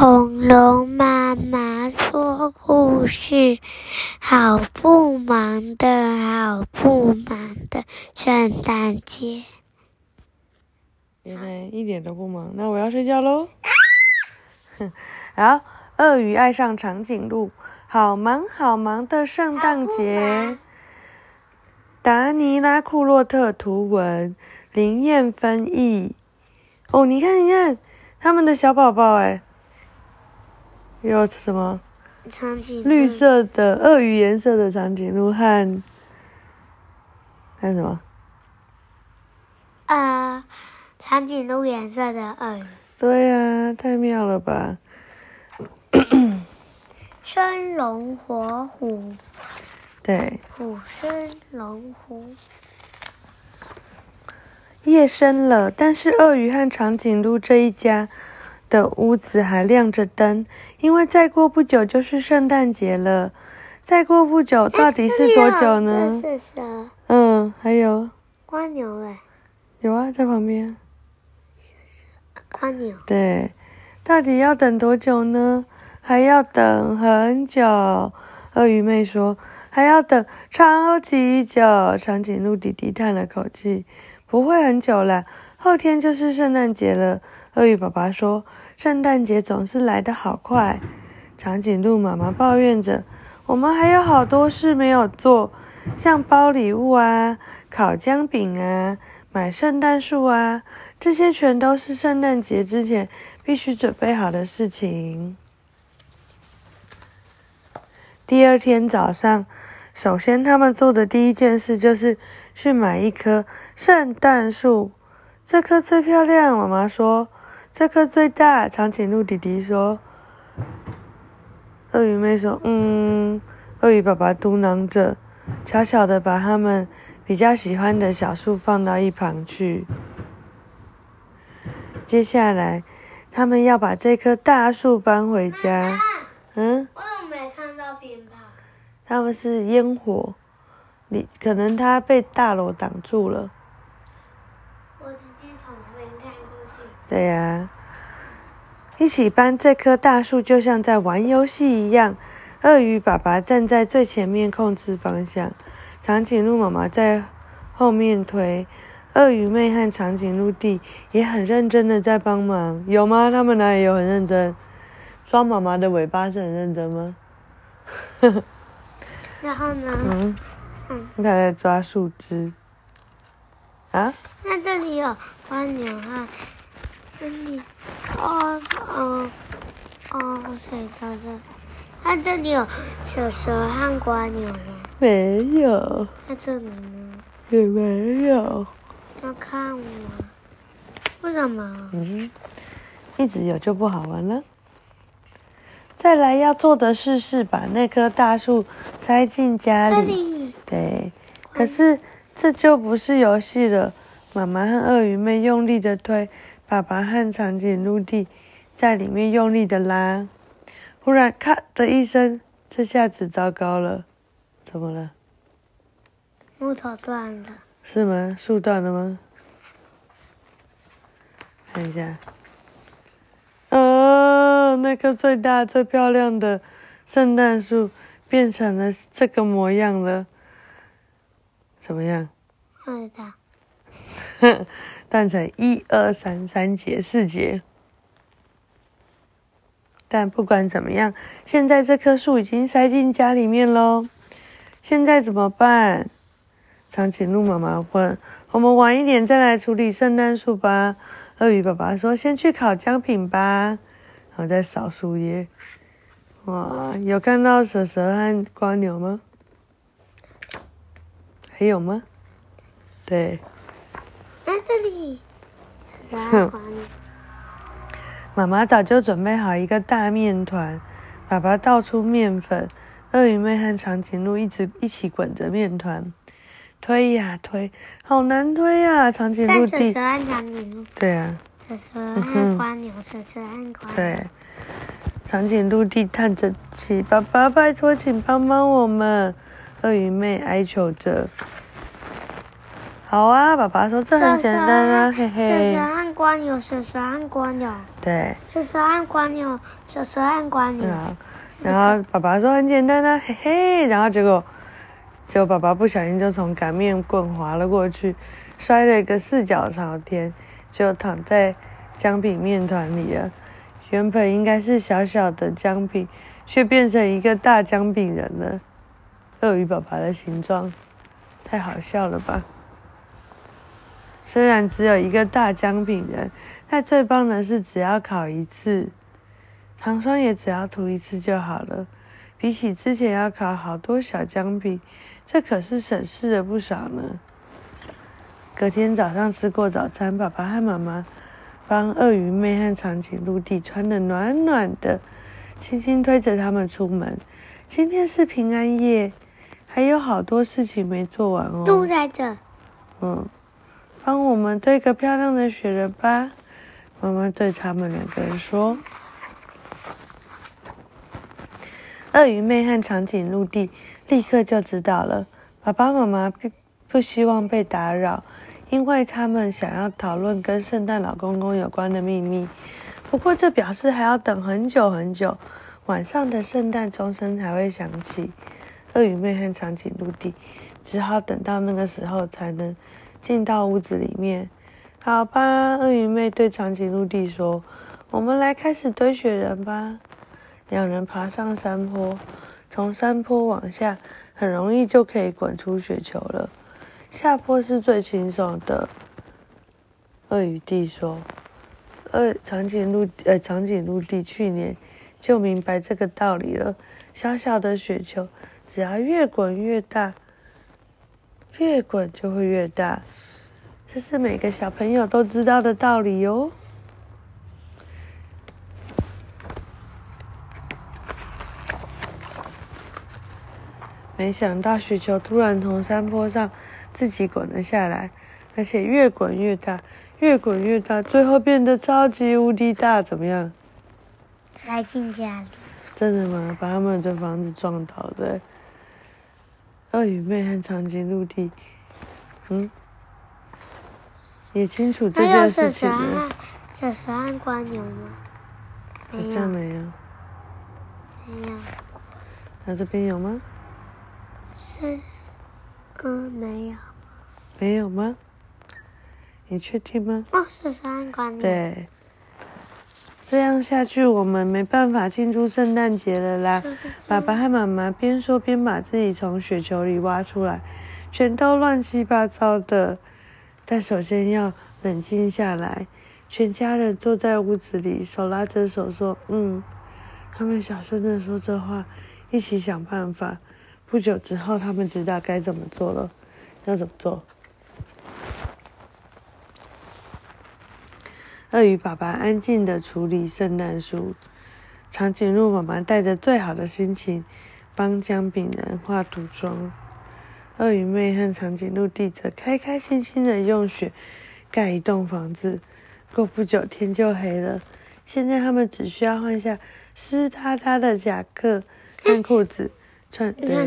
恐龙妈妈说故事，好不忙的，好不忙的圣诞节。原来一点都不忙，那我要睡觉喽。好，鳄鱼爱上长颈鹿，好忙好忙的圣诞节。达尼拉库洛特图文，林燕翻译。哦，你看，你看，他们的小宝宝哎，有什么？长颈绿色的鳄鱼颜色的长颈鹿和还有什么？啊，长颈鹿颜色的鳄鱼。对呀、太妙了吧！生龙活虎，对，虎生龙虎。夜深了，但是鳄鱼和长颈鹿这一家的屋子还亮着灯，因为再过不久就是圣诞节了。再过不久到底是多久呢？这是蛇，嗯，还有蜗牛哎，有啊，在旁边。蜗牛。对，到底要等多久呢？还要等很久。鳄鱼妹说还要等超级久。长颈鹿弟弟叹了口气，不会很久啦，后天就是圣诞节了。鳄鱼爸爸说，圣诞节总是来得好快。长颈鹿妈妈抱怨着，我们还有好多事没有做，像包礼物啊、烤姜饼啊、买圣诞树啊，这些全都是圣诞节之前必须准备好的事情。第二天早上，首先他们做的第一件事就是去买一棵圣诞树。这棵最漂亮，妈妈说。这棵最大，长颈鹿弟弟说。鳄鱼妹说：“嗯。”鳄鱼爸爸嘟囔着，悄悄的把他们比较喜欢的小树放到一旁去。接下来，他们要把这棵大树搬回家。嗯，我怎么没看到鞭炮？他们是烟火，你可能它被大楼挡住了。我直接从这边看过去。对呀、一起搬这棵大树就像在玩游戏一样。鳄鱼爸爸站在最前面控制方向，长颈鹿妈妈在后面推，鳄鱼妹和长颈鹿弟也很认真的在帮忙，有吗？他们哪里有很认真？抓妈妈的尾巴是很认真吗？然后呢？嗯，嗯，他在抓树枝。啊？那这里有蜗牛和这里，哦哦哦，水槽的。它这里有小蛇和蜗牛吗？没有，那这里呢？也没有。要看我？为什么？嗯，一直有就不好玩了。再来要做的事是把那棵大树塞进家里。里对，可是这就不是游戏了。妈妈和鳄鱼妹用力的推，爸爸和长颈鹿弟在里面用力的拉。忽然，咔的一声，这下子糟糕了，怎么了？木头断了。是吗？树断了吗？看一下。呃，那棵最大、最漂亮的圣诞树变成了这个模样了。怎么样？看得到。断成一二三三节、四节。但不管怎么样，现在这棵树已经塞进家里面喽。现在怎么办？长颈鹿妈妈问：“我们晚一点再来处理圣诞树吧。”鳄鱼爸爸说：“先去烤姜饼吧。”然后再扫树叶。哇，有看到蛇蛇和瓜牛吗？还有吗？对。妈妈早就准备好一个大面团，爸爸倒出面粉，鳄鱼妹和长颈鹿一直一起滚着面团，推呀推，好难推呀！长颈鹿弟但蛇蛇，和长颈鹿，对啊，蛇蛇和蜗牛，蛇蛇和蜗牛。对，长颈鹿弟叹着气，爸爸拜托，请帮帮我们。鳄鱼妹哀求着。好啊，爸爸说这很简单啊，嘿蛇嘿蛇。和蜗牛，蛇蛇和蜗牛，对，蛇蛇和蜗牛，蛇蛇和蜗牛。啊，然后爸爸说很简单啊，嘿嘿，然后结果，结果爸爸不小心就从擀面棍滑了过去，摔了一个四脚朝天，就躺在姜饼面团里了。原本应该是小小的姜饼，却变成一个大姜饼人了。鳄鱼爸爸的形状，太好笑了吧？虽然只有一个大姜饼人，但最棒的是只要烤一次，糖霜也只要涂一次就好了。比起之前要烤好多小姜饼，这可是省事了不少呢。隔天早上吃过早餐，爸爸和妈妈帮鳄鱼妹和长颈鹿弟穿的暖暖的，轻轻推着他们出门。今天是平安夜，还有好多事情没做完哦。都在这。嗯。帮我们堆个漂亮的雪人吧，妈妈对他们两个人说。鳄鱼妹和长颈鹿弟立刻就知道了，爸爸妈妈不不希望被打扰，因为他们想要讨论跟圣诞老公公有关的秘密。不过这表示还要等很久很久，晚上的圣诞钟声才会响起。鳄鱼妹和长颈鹿弟只好等到那个时候才能。进到屋子里面，好吧。鳄鱼妹对长颈鹿弟说：“我们来开始堆雪人吧。”两人爬上山坡，从山坡往下，很容易就可以滚出雪球了。下坡是最轻松的。鳄鱼弟说：“鳄长颈鹿呃长颈鹿弟去年就明白这个道理了。小小的雪球，只要越滚越大。”越滚就会越大，这是每个小朋友都知道的道理哟。没想到雪球突然从山坡上自己滚了下来，而且越滚越大，越滚越大，最后变得超级无敌大，怎么样？塞进家里。真的吗？把他们的房子撞倒的。鳄鱼妹和长颈鹿弟，嗯，也清楚这件事情了。小蛇和蜗牛吗？好像没有。没有。那这边有吗？是，嗯，没有。没有吗？你确定吗？哦，是蛇和蜗牛。对。这样下去，我们没办法庆祝圣诞节了啦！爸爸和妈妈边说边把自己从雪球里挖出来，全都乱七八糟的。但首先要冷静下来。全家人坐在屋子里，手拉着手说：“嗯。”他们小声的说这话，一起想办法。不久之后，他们知道该怎么做了。要怎么做？鳄鱼爸爸安静的处理圣诞树，长颈鹿妈妈带着最好的心情帮姜饼人画涂装，鳄鱼妹和长颈鹿弟则开开心心的用雪盖一栋房子。过不久天就黑了，现在他们只需要换下湿哒哒的夹克和裤子，穿对，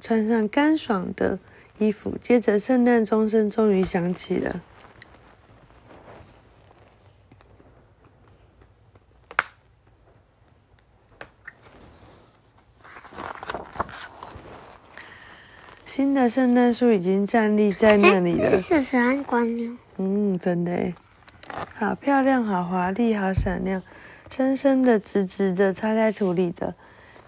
穿上干爽的衣服。接着圣诞钟声终于响起了。新的圣诞树已经站立在那里了。是闪光的。嗯，真的，好漂亮，好华丽，好闪亮，深深的、直直的插在土里的，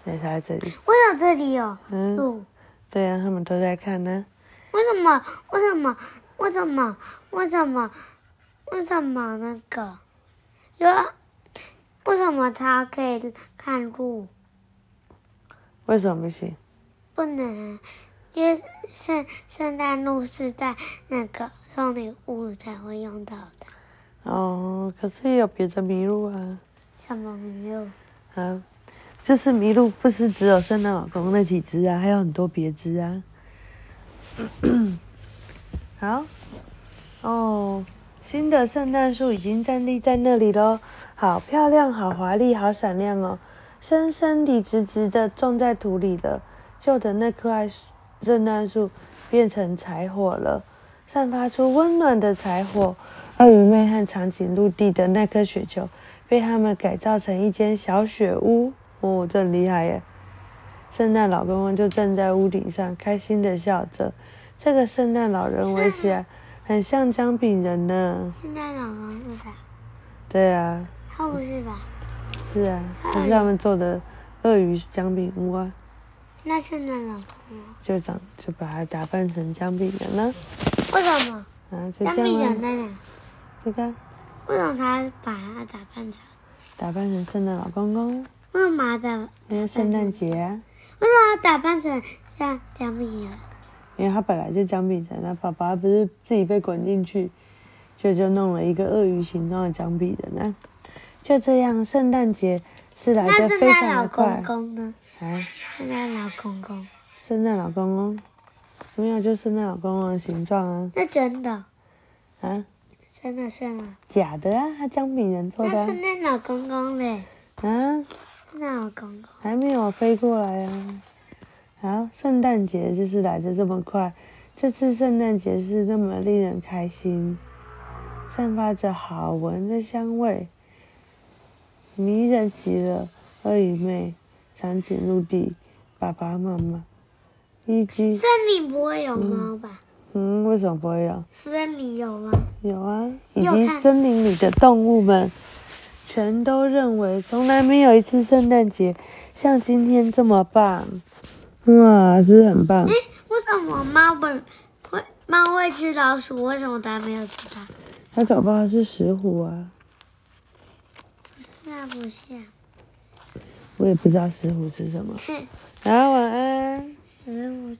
插在这里。为什么这里有？嗯，对呀，他们都在看呢。为什么？为什么？为什么？为什么？为什么那个？有？为什么他可以看路？为什么不行？不能。因为圣圣诞路是在那个送礼物才会用到的。哦，可是也有别的麋鹿啊。什么麋鹿？啊，就是麋鹿，不是只有圣诞老公那几只啊，还有很多别只啊。好，哦，新的圣诞树已经站立在那里喽，好漂亮，好华丽，好闪亮哦，深深地、直直的种在土里了。旧的那棵爱。圣诞树变成柴火了，散发出温暖的柴火，鳄鱼妹和长颈鹿弟的那颗雪球被他们改造成一间小雪屋。哦，这很厉害耶！圣诞老公公就站在屋顶上，开心的笑着。这个圣诞老人围起来很像姜饼人呢。圣诞老公是啥？对啊，他不是吧？是啊，可是他们做的鳄鱼姜饼屋啊，那圣诞老公呢？就长就把它打扮成姜饼人了。为什么？啊，就姜饼人在哪？这个为什么他把它打扮成？打扮成圣诞老公公，为什么打？为因为圣诞节啊，什么打扮成像姜饼人？因为他本来就姜饼人，那爸爸不是自己被滚进去，就就弄了一个鳄鱼形状的姜饼人啊。就这样，圣诞节是来的非诞老公常的快。公呢？啊。圣诞老公公，圣诞老公公，没有，就圣诞老公公的形状啊。那真的，啊，真的是啊？假的啊，他姜饼人做的啊。那圣诞老公公嘞？啊，圣诞老公公，还没有飞过来啊。好，圣诞节就是来的这么快，这次圣诞节是那么令人开心，散发着好闻的香味，迷人极了。鳄鱼妹、长颈鹿弟、爸爸妈妈，以及森林不会有猫吧？嗯，为什么不会有？森林有吗？有啊，以及森林里的动物们，全都认为从来没有一次圣诞节像今天这么棒。哇，是不是很棒？为什么猫不会猫会吃老鼠？为什么它没有吃它？它搞不好是石虎啊，不是啊，不是啊，我也不知道石虎是什么。是好，晚安。食物